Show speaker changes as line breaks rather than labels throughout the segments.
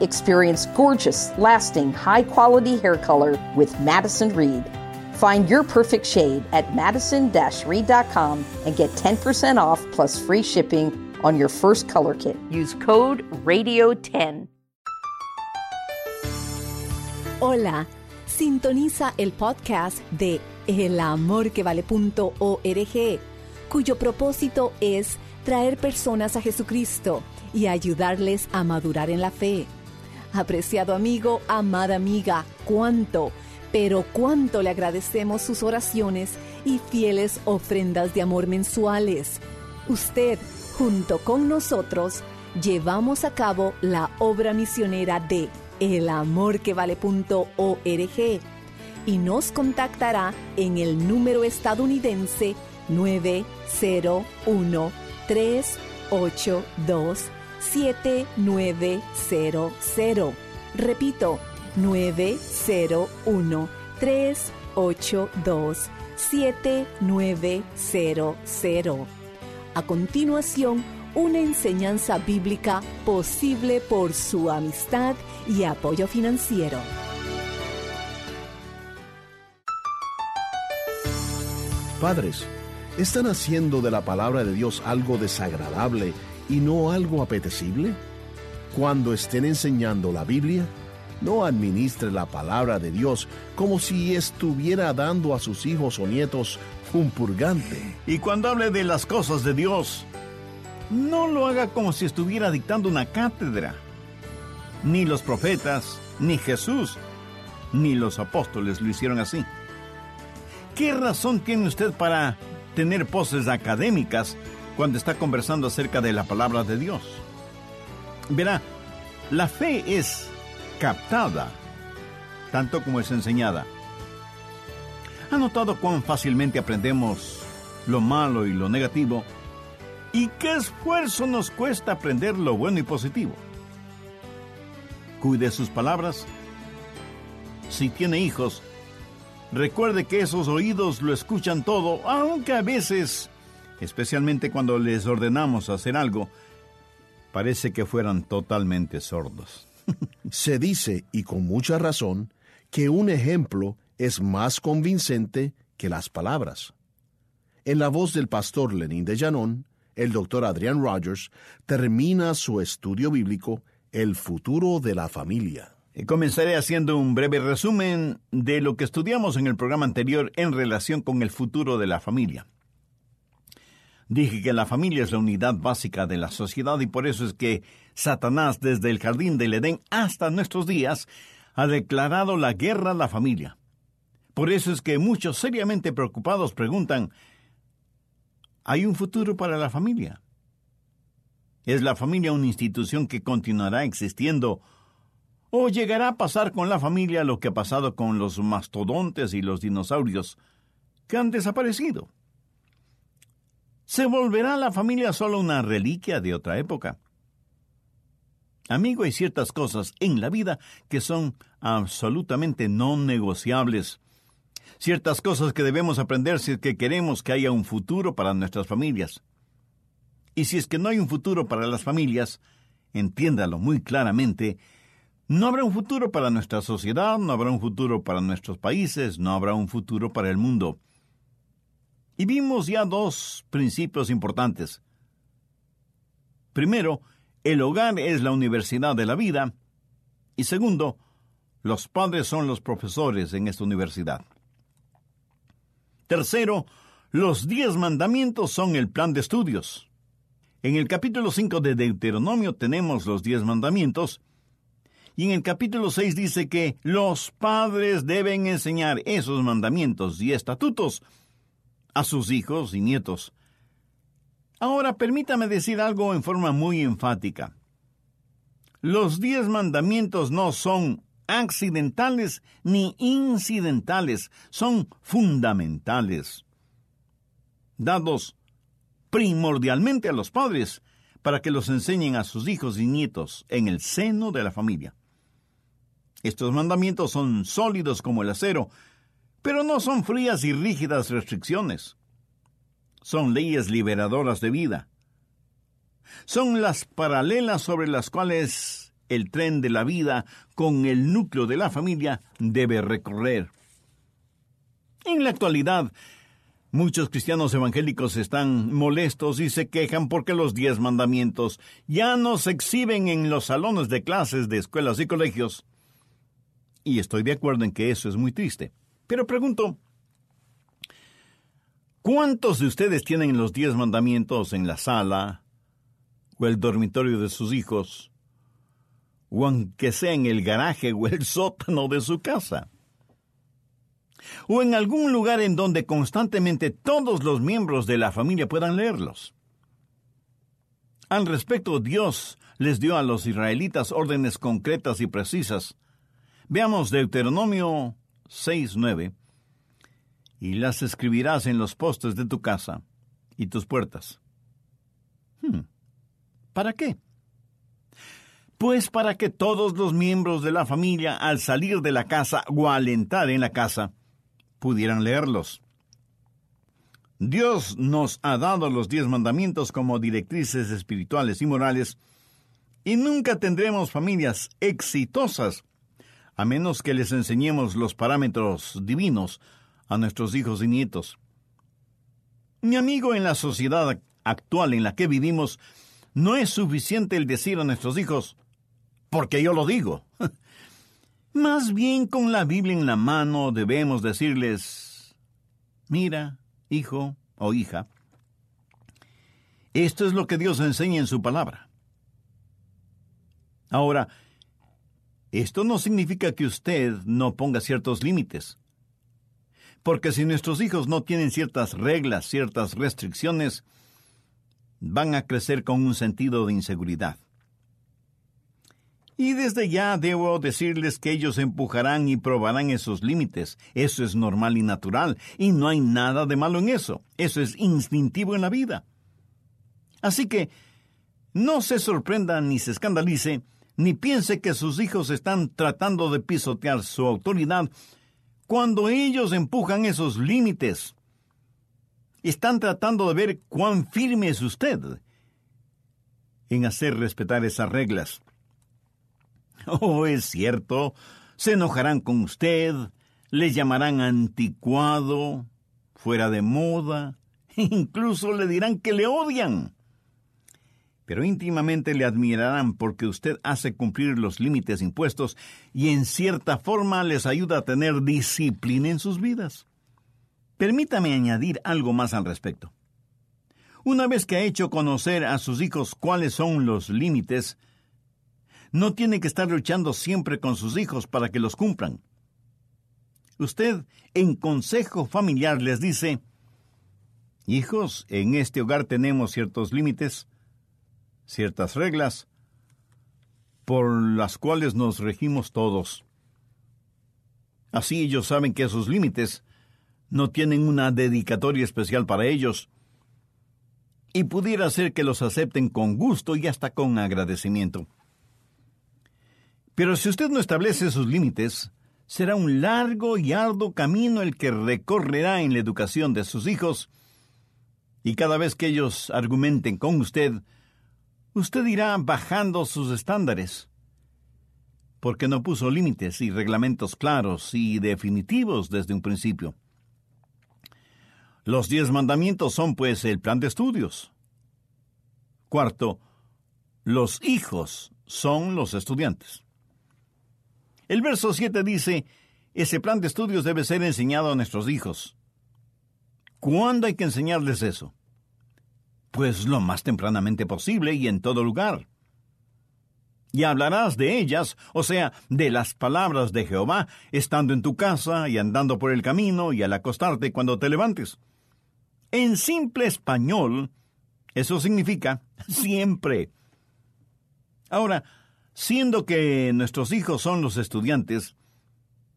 Experience gorgeous, lasting, high quality hair color with Madison Reed. Find your perfect shade at madison reed.com and get 10% off plus free shipping on your first color kit. Use code RADIO10.
Hola, sintoniza el podcast de elamorquevale.org, cuyo propósito es traer personas a Jesucristo y ayudarles a madurar en la fe. Apreciado amigo, amada amiga, cuánto, pero cuánto le agradecemos sus oraciones y fieles ofrendas de amor mensuales. Usted, junto con nosotros, llevamos a cabo la obra misionera de elamorquevale.org y nos contactará en el número estadounidense 901 382 7900. Repito, 901 382 7900. A continuación, una enseñanza bíblica posible por su amistad y apoyo financiero.
Padres, ¿están haciendo de la palabra de Dios algo desagradable y no algo apetecible? Cuando estén enseñando la Biblia, no administre la palabra de Dios como si estuviera dando a sus hijos o nietos un purgante.
Y cuando hable de las cosas de Dios, no lo haga como si estuviera dictando una cátedra. Ni los profetas, ni Jesús, ni los apóstoles lo hicieron así. ¿Qué razón tiene usted para tener poses académicas cuando está conversando acerca de la palabra de Dios. Verá, la fe es captada, tanto como es enseñada. ¿Ha notado cuán fácilmente aprendemos lo malo y lo negativo? ¿Y qué esfuerzo nos cuesta aprender lo bueno y positivo? Cuide sus palabras. Si tiene hijos, recuerde que esos oídos lo escuchan todo, aunque a veces especialmente cuando les ordenamos hacer algo, parece que fueran totalmente sordos.
Se dice, y con mucha razón, que un ejemplo es más convincente que las palabras. En la voz del pastor Lenín de Llanón, el doctor Adrian Rogers termina su estudio bíblico El futuro de la familia.
Comenzaré haciendo un breve resumen de lo que estudiamos en el programa anterior en relación con el futuro de la familia. Dije que la familia es la unidad básica de la sociedad y por eso es que Satanás desde el jardín del Edén hasta nuestros días ha declarado la guerra a la familia. Por eso es que muchos seriamente preocupados preguntan, ¿hay un futuro para la familia? ¿Es la familia una institución que continuará existiendo o llegará a pasar con la familia lo que ha pasado con los mastodontes y los dinosaurios que han desaparecido? ¿Se volverá la familia solo una reliquia de otra época? Amigo, hay ciertas cosas en la vida que son absolutamente no negociables. Ciertas cosas que debemos aprender si es que queremos que haya un futuro para nuestras familias. Y si es que no hay un futuro para las familias, entiéndalo muy claramente, no habrá un futuro para nuestra sociedad, no habrá un futuro para nuestros países, no habrá un futuro para el mundo. Y vimos ya dos principios importantes. Primero, el hogar es la universidad de la vida. Y segundo, los padres son los profesores en esta universidad. Tercero, los diez mandamientos son el plan de estudios. En el capítulo 5 de Deuteronomio tenemos los diez mandamientos, y en el capítulo 6 dice que los padres deben enseñar esos mandamientos y estatutos a sus hijos y nietos. Ahora permítame decir algo en forma muy enfática. Los diez mandamientos no son accidentales ni incidentales, son fundamentales, dados primordialmente a los padres para que los enseñen a sus hijos y nietos en el seno de la familia. Estos mandamientos son sólidos como el acero, pero no son frías y rígidas restricciones. Son leyes liberadoras de vida. Son las paralelas sobre las cuales el tren de la vida con el núcleo de la familia debe recorrer. En la actualidad, muchos cristianos evangélicos están molestos y se quejan porque los diez mandamientos ya no se exhiben en los salones de clases de escuelas y colegios. Y estoy de acuerdo en que eso es muy triste. Pero pregunto, ¿cuántos de ustedes tienen los diez mandamientos en la sala o el dormitorio de sus hijos? o aunque sea en el garaje o el sótano de su casa, o en algún lugar en donde constantemente todos los miembros de la familia puedan leerlos. Al respecto, Dios les dio a los israelitas órdenes concretas y precisas. Veamos Deuteronomio 6.9. Y las escribirás en los postes de tu casa y tus puertas. Hmm. ¿Para qué? pues para que todos los miembros de la familia al salir de la casa o al entrar en la casa pudieran leerlos. Dios nos ha dado los diez mandamientos como directrices espirituales y morales, y nunca tendremos familias exitosas a menos que les enseñemos los parámetros divinos a nuestros hijos y nietos. Mi amigo, en la sociedad actual en la que vivimos, no es suficiente el decir a nuestros hijos, porque yo lo digo. Más bien con la Biblia en la mano debemos decirles, mira, hijo o hija, esto es lo que Dios enseña en su palabra. Ahora, esto no significa que usted no ponga ciertos límites. Porque si nuestros hijos no tienen ciertas reglas, ciertas restricciones, van a crecer con un sentido de inseguridad. Y desde ya debo decirles que ellos empujarán y probarán esos límites. Eso es normal y natural, y no hay nada de malo en eso. Eso es instintivo en la vida. Así que no se sorprenda ni se escandalice, ni piense que sus hijos están tratando de pisotear su autoridad cuando ellos empujan esos límites. Están tratando de ver cuán firme es usted en hacer respetar esas reglas. Oh, es cierto. Se enojarán con usted, le llamarán anticuado, fuera de moda, incluso le dirán que le odian. Pero íntimamente le admirarán porque usted hace cumplir los límites impuestos y en cierta forma les ayuda a tener disciplina en sus vidas. Permítame añadir algo más al respecto. Una vez que ha hecho conocer a sus hijos cuáles son los límites, no tiene que estar luchando siempre con sus hijos para que los cumplan. Usted, en consejo familiar, les dice, Hijos, en este hogar tenemos ciertos límites, ciertas reglas, por las cuales nos regimos todos. Así ellos saben que esos límites no tienen una dedicatoria especial para ellos, y pudiera ser que los acepten con gusto y hasta con agradecimiento. Pero si usted no establece sus límites, será un largo y arduo camino el que recorrerá en la educación de sus hijos, y cada vez que ellos argumenten con usted, usted irá bajando sus estándares, porque no puso límites y reglamentos claros y definitivos desde un principio. Los diez mandamientos son, pues, el plan de estudios. Cuarto, los hijos son los estudiantes. El verso 7 dice, ese plan de estudios debe ser enseñado a nuestros hijos. ¿Cuándo hay que enseñarles eso? Pues lo más tempranamente posible y en todo lugar. Y hablarás de ellas, o sea, de las palabras de Jehová, estando en tu casa y andando por el camino y al acostarte cuando te levantes. En simple español, eso significa siempre. Ahora, Siendo que nuestros hijos son los estudiantes,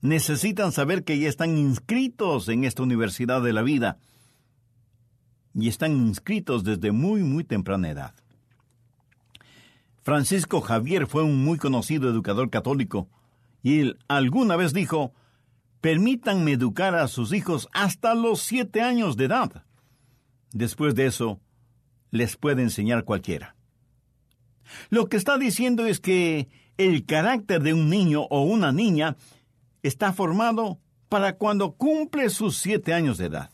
necesitan saber que ya están inscritos en esta universidad de la vida y están inscritos desde muy, muy temprana edad. Francisco Javier fue un muy conocido educador católico y él alguna vez dijo, permítanme educar a sus hijos hasta los siete años de edad. Después de eso, les puede enseñar cualquiera. Lo que está diciendo es que el carácter de un niño o una niña está formado para cuando cumple sus siete años de edad.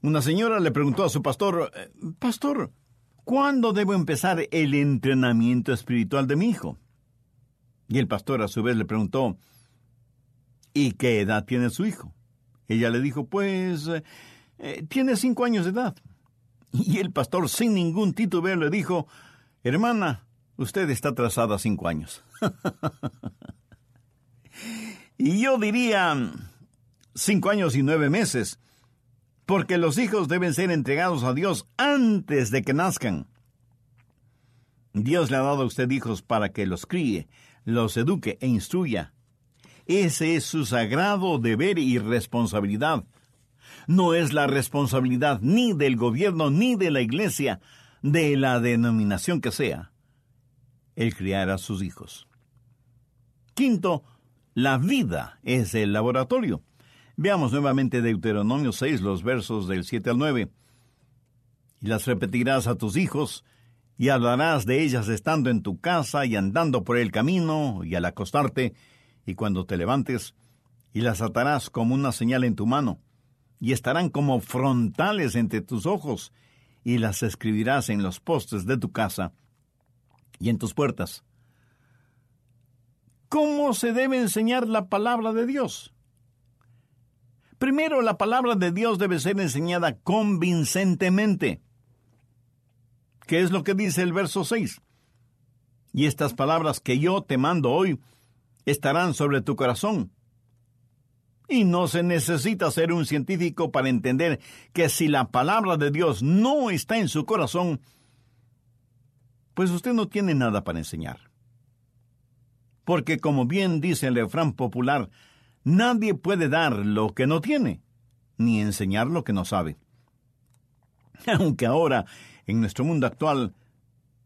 Una señora le preguntó a su pastor, eh, Pastor, ¿cuándo debo empezar el entrenamiento espiritual de mi hijo? Y el pastor a su vez le preguntó, ¿y qué edad tiene su hijo? Ella le dijo, pues, eh, tiene cinco años de edad. Y el pastor, sin ningún titubeo, le dijo, Hermana, usted está atrasada cinco años. y yo diría cinco años y nueve meses, porque los hijos deben ser entregados a Dios antes de que nazcan. Dios le ha dado a usted hijos para que los críe, los eduque e instruya. Ese es su sagrado deber y responsabilidad no es la responsabilidad ni del gobierno ni de la iglesia, de la denominación que sea, el criar a sus hijos. Quinto, la vida es el laboratorio. Veamos nuevamente Deuteronomio 6, los versos del 7 al 9. Y las repetirás a tus hijos, y hablarás de ellas estando en tu casa y andando por el camino, y al acostarte, y cuando te levantes, y las atarás como una señal en tu mano y estarán como frontales entre tus ojos, y las escribirás en los postes de tu casa y en tus puertas. ¿Cómo se debe enseñar la palabra de Dios? Primero, la palabra de Dios debe ser enseñada convincentemente. ¿Qué es lo que dice el verso 6? Y estas palabras que yo te mando hoy estarán sobre tu corazón y no se necesita ser un científico para entender que si la palabra de Dios no está en su corazón, pues usted no tiene nada para enseñar. Porque como bien dice el refrán popular, nadie puede dar lo que no tiene, ni enseñar lo que no sabe. Aunque ahora, en nuestro mundo actual,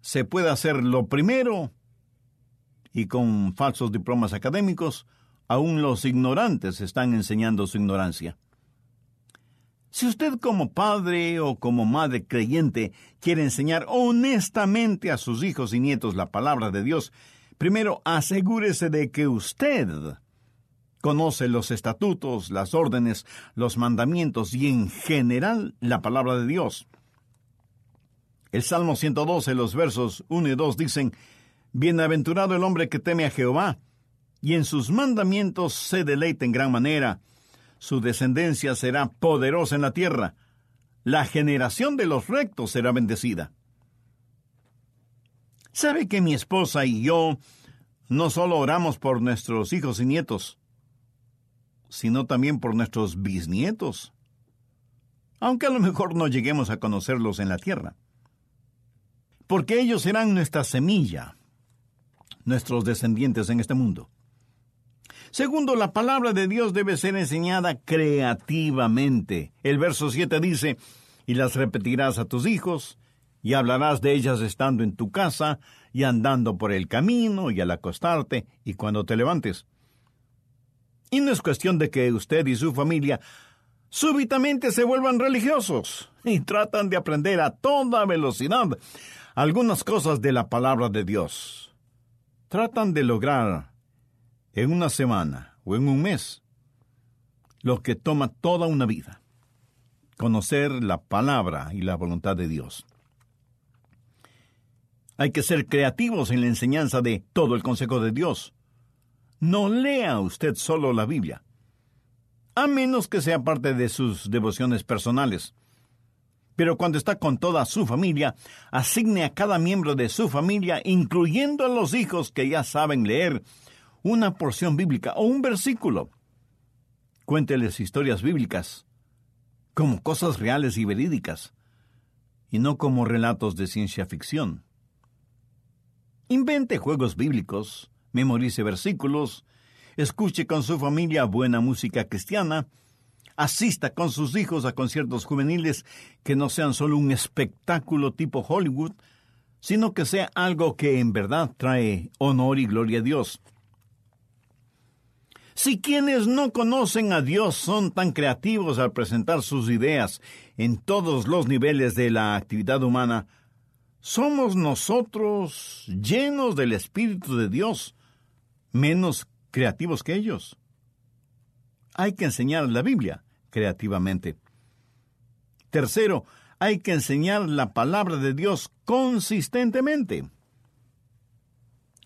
se puede hacer lo primero y con falsos diplomas académicos, aún los ignorantes están enseñando su ignorancia. Si usted como padre o como madre creyente quiere enseñar honestamente a sus hijos y nietos la palabra de Dios, primero asegúrese de que usted conoce los estatutos, las órdenes, los mandamientos y en general la palabra de Dios. El Salmo 112, los versos 1 y 2 dicen, Bienaventurado el hombre que teme a Jehová, y en sus mandamientos se deleita en gran manera. Su descendencia será poderosa en la tierra. La generación de los rectos será bendecida. ¿Sabe que mi esposa y yo no solo oramos por nuestros hijos y nietos, sino también por nuestros bisnietos? Aunque a lo mejor no lleguemos a conocerlos en la tierra. Porque ellos serán nuestra semilla, nuestros descendientes en este mundo. Segundo, la palabra de Dios debe ser enseñada creativamente. El verso 7 dice, y las repetirás a tus hijos, y hablarás de ellas estando en tu casa, y andando por el camino, y al acostarte, y cuando te levantes. Y no es cuestión de que usted y su familia súbitamente se vuelvan religiosos y tratan de aprender a toda velocidad algunas cosas de la palabra de Dios. Tratan de lograr en una semana o en un mes lo que toma toda una vida. Conocer la palabra y la voluntad de Dios. Hay que ser creativos en la enseñanza de todo el consejo de Dios. No lea usted solo la Biblia, a menos que sea parte de sus devociones personales. Pero cuando está con toda su familia, asigne a cada miembro de su familia, incluyendo a los hijos que ya saben leer, una porción bíblica o un versículo. Cuénteles historias bíblicas como cosas reales y verídicas, y no como relatos de ciencia ficción. Invente juegos bíblicos, memorice versículos, escuche con su familia buena música cristiana, asista con sus hijos a conciertos juveniles que no sean solo un espectáculo tipo Hollywood, sino que sea algo que en verdad trae honor y gloria a Dios. Si quienes no conocen a Dios son tan creativos al presentar sus ideas en todos los niveles de la actividad humana, ¿somos nosotros, llenos del Espíritu de Dios, menos creativos que ellos? Hay que enseñar la Biblia creativamente. Tercero, hay que enseñar la palabra de Dios consistentemente.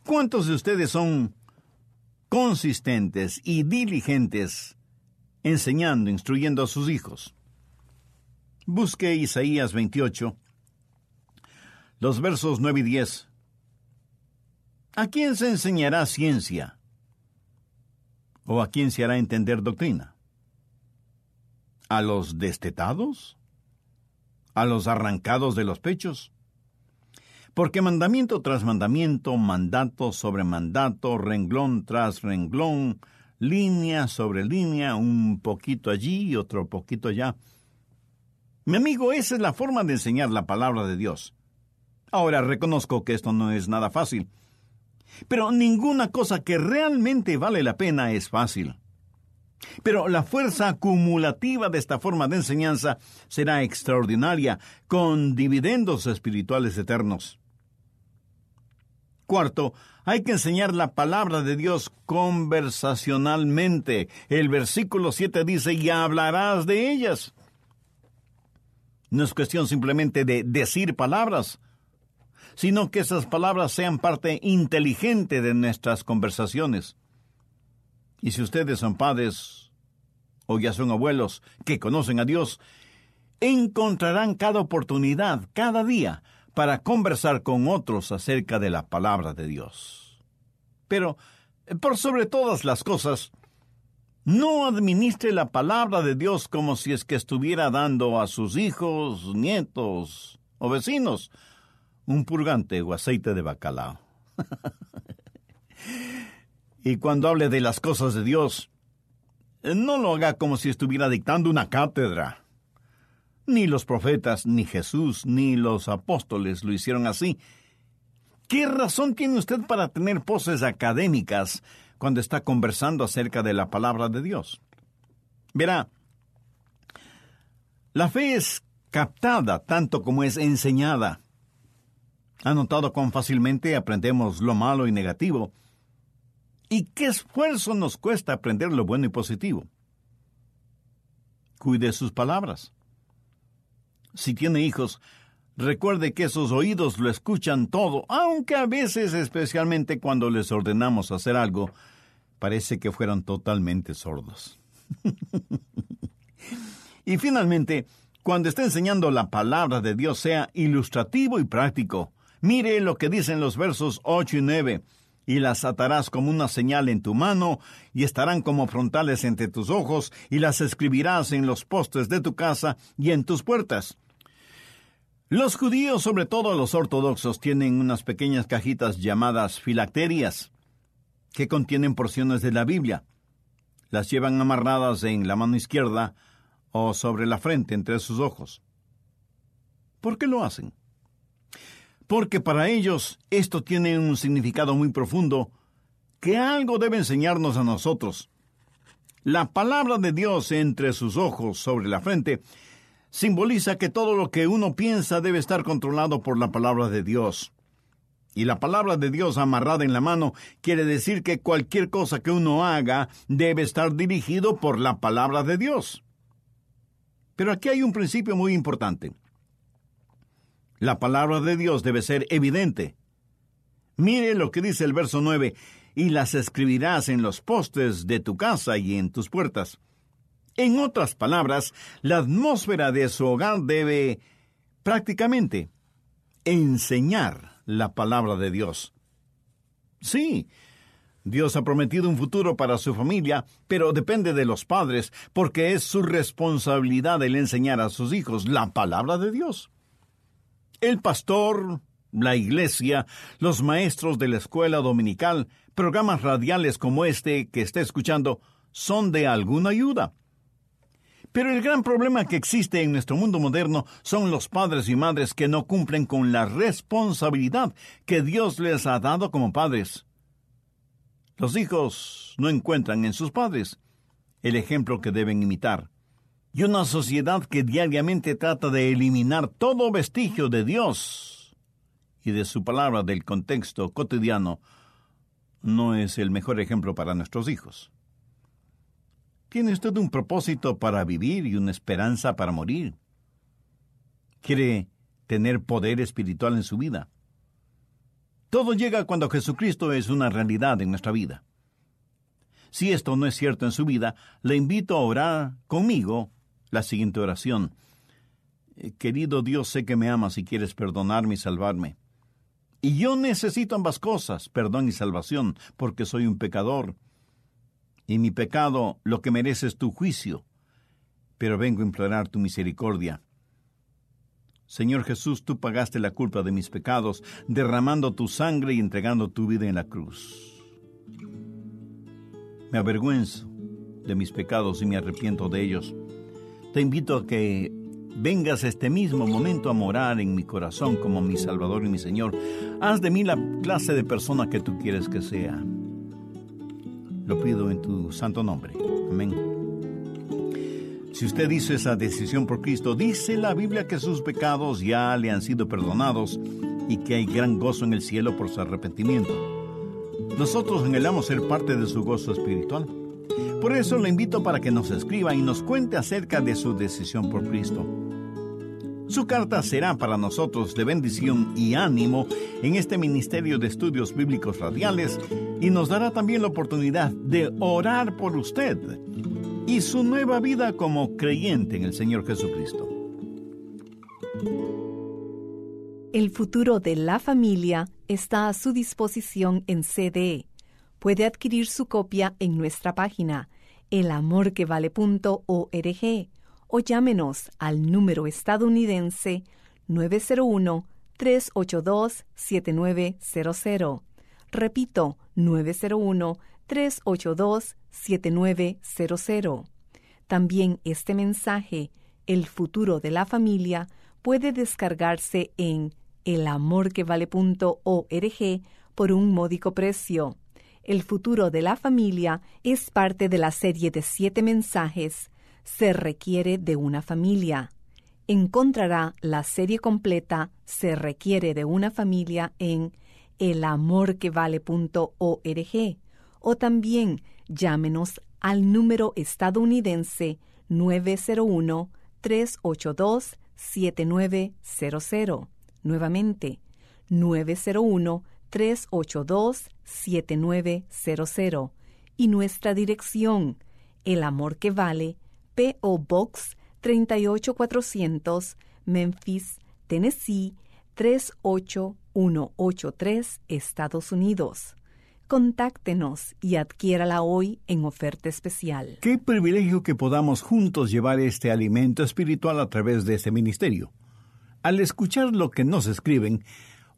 ¿Cuántos de ustedes son consistentes y diligentes enseñando, instruyendo a sus hijos? Busque Isaías 28, los versos 9 y 10. ¿A quién se enseñará ciencia? ¿O a quién se hará entender doctrina? ¿A los destetados? a los arrancados de los pechos. Porque mandamiento tras mandamiento, mandato sobre mandato, renglón tras renglón, línea sobre línea, un poquito allí y otro poquito allá. Mi amigo, esa es la forma de enseñar la palabra de Dios. Ahora reconozco que esto no es nada fácil. Pero ninguna cosa que realmente vale la pena es fácil. Pero la fuerza acumulativa de esta forma de enseñanza será extraordinaria, con dividendos espirituales eternos. Cuarto, hay que enseñar la palabra de Dios conversacionalmente. El versículo 7 dice, y hablarás de ellas. No es cuestión simplemente de decir palabras, sino que esas palabras sean parte inteligente de nuestras conversaciones. Y si ustedes son padres o ya son abuelos que conocen a Dios, encontrarán cada oportunidad, cada día, para conversar con otros acerca de la palabra de Dios. Pero, por sobre todas las cosas, no administre la palabra de Dios como si es que estuviera dando a sus hijos, nietos o vecinos un purgante o aceite de bacalao. Y cuando hable de las cosas de Dios, no lo haga como si estuviera dictando una cátedra. Ni los profetas, ni Jesús, ni los apóstoles lo hicieron así. ¿Qué razón tiene usted para tener poses académicas cuando está conversando acerca de la palabra de Dios? Verá, la fe es captada tanto como es enseñada. ¿Ha notado cuán fácilmente aprendemos lo malo y negativo? ¿Y qué esfuerzo nos cuesta aprender lo bueno y positivo? Cuide sus palabras. Si tiene hijos, recuerde que esos oídos lo escuchan todo, aunque a veces, especialmente cuando les ordenamos hacer algo, parece que fueran totalmente sordos. y finalmente, cuando esté enseñando la palabra de Dios, sea ilustrativo y práctico. Mire lo que dicen los versos 8 y 9 y las atarás como una señal en tu mano, y estarán como frontales entre tus ojos, y las escribirás en los postes de tu casa y en tus puertas. Los judíos, sobre todo los ortodoxos, tienen unas pequeñas cajitas llamadas filacterias, que contienen porciones de la Biblia. Las llevan amarradas en la mano izquierda o sobre la frente entre sus ojos. ¿Por qué lo hacen? Porque para ellos esto tiene un significado muy profundo que algo debe enseñarnos a nosotros. La palabra de Dios entre sus ojos sobre la frente simboliza que todo lo que uno piensa debe estar controlado por la palabra de Dios. Y la palabra de Dios amarrada en la mano quiere decir que cualquier cosa que uno haga debe estar dirigido por la palabra de Dios. Pero aquí hay un principio muy importante. La palabra de Dios debe ser evidente. Mire lo que dice el verso 9, y las escribirás en los postes de tu casa y en tus puertas. En otras palabras, la atmósfera de su hogar debe prácticamente enseñar la palabra de Dios. Sí, Dios ha prometido un futuro para su familia, pero depende de los padres, porque es su responsabilidad el enseñar a sus hijos la palabra de Dios. El pastor, la iglesia, los maestros de la escuela dominical, programas radiales como este que está escuchando, son de alguna ayuda. Pero el gran problema que existe en nuestro mundo moderno son los padres y madres que no cumplen con la responsabilidad que Dios les ha dado como padres. Los hijos no encuentran en sus padres el ejemplo que deben imitar. Y una sociedad que diariamente trata de eliminar todo vestigio de Dios y de su palabra del contexto cotidiano no es el mejor ejemplo para nuestros hijos. ¿Tiene usted un propósito para vivir y una esperanza para morir? ¿Quiere tener poder espiritual en su vida? Todo llega cuando Jesucristo es una realidad en nuestra vida. Si esto no es cierto en su vida, le invito a orar conmigo la siguiente oración. Eh, querido Dios, sé que me amas y quieres perdonarme y salvarme. Y yo necesito ambas cosas, perdón y salvación, porque soy un pecador y mi pecado lo que merece es tu juicio, pero vengo a implorar tu misericordia. Señor Jesús, tú pagaste la culpa de mis pecados, derramando tu sangre y entregando tu vida en la cruz. Me avergüenzo de mis pecados y me arrepiento de ellos. Te invito a que vengas este mismo momento a morar en mi corazón como mi Salvador y mi Señor. Haz de mí la clase de persona que tú quieres que sea. Lo pido en tu santo nombre. Amén. Si usted hizo esa decisión por Cristo, dice la Biblia que sus pecados ya le han sido perdonados y que hay gran gozo en el cielo por su arrepentimiento. Nosotros anhelamos ser parte de su gozo espiritual. Por eso le invito para que nos escriba y nos cuente acerca de su decisión por Cristo. Su carta será para nosotros de bendición y ánimo en este Ministerio de Estudios Bíblicos Radiales y nos dará también la oportunidad de orar por usted y su nueva vida como creyente en el Señor Jesucristo.
El futuro de la familia está a su disposición en CD. Puede adquirir su copia en nuestra página elamorquevale.org o llámenos al número estadounidense 901-382-7900. Repito, 901-382-7900. También este mensaje, El futuro de la familia, puede descargarse en elamorquevale.org por un módico precio. El futuro de la familia es parte de la serie de siete mensajes se requiere de una familia. Encontrará la serie completa Se requiere de una familia en elamorquevale.org o también llámenos al número estadounidense 901-382-7900. Nuevamente, 901-382-7900. Y nuestra dirección, El Amor que Vale, P.O. Box 38400, Memphis, Tennessee 38183, Estados Unidos. Contáctenos y adquiérala hoy en oferta especial.
Qué privilegio que podamos juntos llevar este alimento espiritual a través de este ministerio. Al escuchar lo que nos escriben,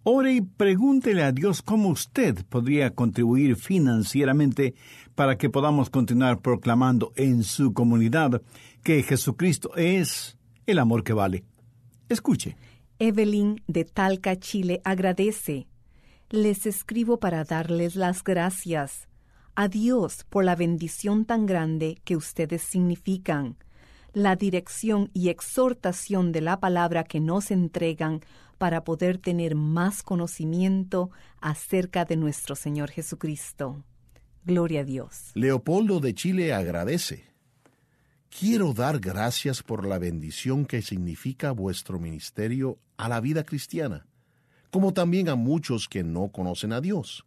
ore y pregúntele a Dios cómo usted podría contribuir financieramente para que podamos continuar proclamando en su comunidad que Jesucristo es el amor que vale. Escuche.
Evelyn de Talca, Chile, agradece. Les escribo para darles las gracias a Dios por la bendición tan grande que ustedes significan, la dirección y exhortación de la palabra que nos entregan para poder tener más conocimiento acerca de nuestro Señor Jesucristo. Gloria a Dios.
Leopoldo de Chile agradece. Quiero dar gracias por la bendición que significa vuestro ministerio a la vida cristiana, como también a muchos que no conocen a Dios.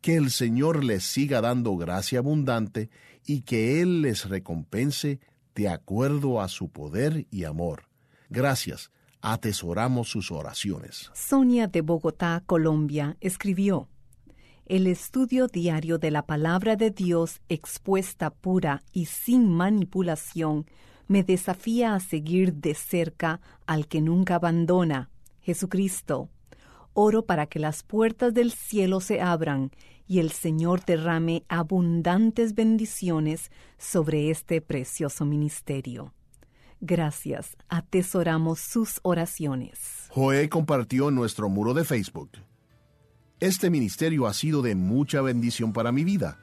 Que el Señor les siga dando gracia abundante y que Él les recompense de acuerdo a su poder y amor. Gracias, atesoramos sus oraciones.
Sonia de Bogotá, Colombia, escribió, el estudio diario de la palabra de Dios expuesta pura y sin manipulación me desafía a seguir de cerca al que nunca abandona, Jesucristo. oro para que las puertas del cielo se abran y el Señor derrame abundantes bendiciones sobre este precioso ministerio. Gracias, atesoramos sus oraciones.
Joé compartió en nuestro muro de Facebook. Este ministerio ha sido de mucha bendición para mi vida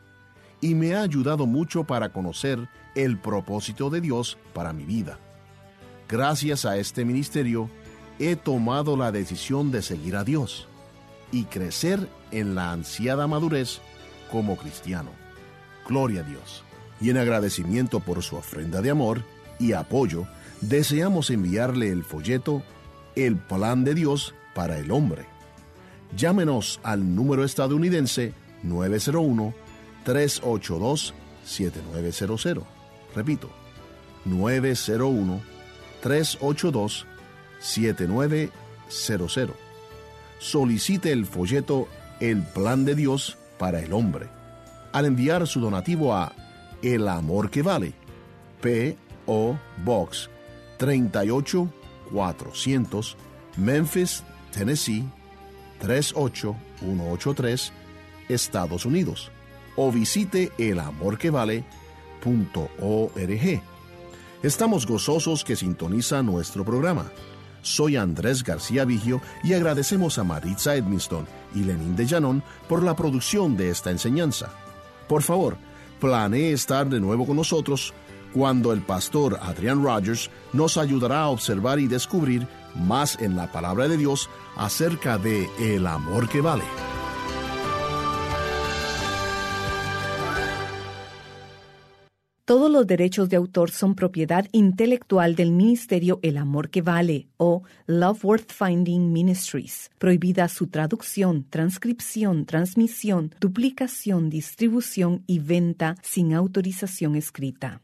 y me ha ayudado mucho para conocer el propósito de Dios para mi vida. Gracias a este ministerio, he tomado la decisión de seguir a Dios y crecer en la ansiada madurez como cristiano. Gloria a Dios. Y en agradecimiento por su ofrenda de amor y apoyo, deseamos enviarle el folleto El Plan de Dios para el Hombre. Llámenos al número estadounidense 901-382-7900. Repito, 901-382-7900 solicite el folleto El Plan de Dios para el Hombre al enviar su donativo a El Amor que Vale, P.O. Box 38400, Memphis, Tennessee 38183, Estados Unidos, o visite elamorquevale.org. Estamos gozosos que sintoniza nuestro programa. Soy Andrés García Vigio y agradecemos a Maritza Edmiston y Lenín de Llanón por la producción de esta enseñanza. Por favor, planee estar de nuevo con nosotros cuando el pastor Adrian Rogers nos ayudará a observar y descubrir más en la palabra de Dios acerca de el amor que vale.
Todos los derechos de autor son propiedad intelectual del Ministerio El Amor que Vale o Love Worth Finding Ministries. Prohibida su traducción, transcripción, transmisión, duplicación, distribución y venta sin autorización escrita.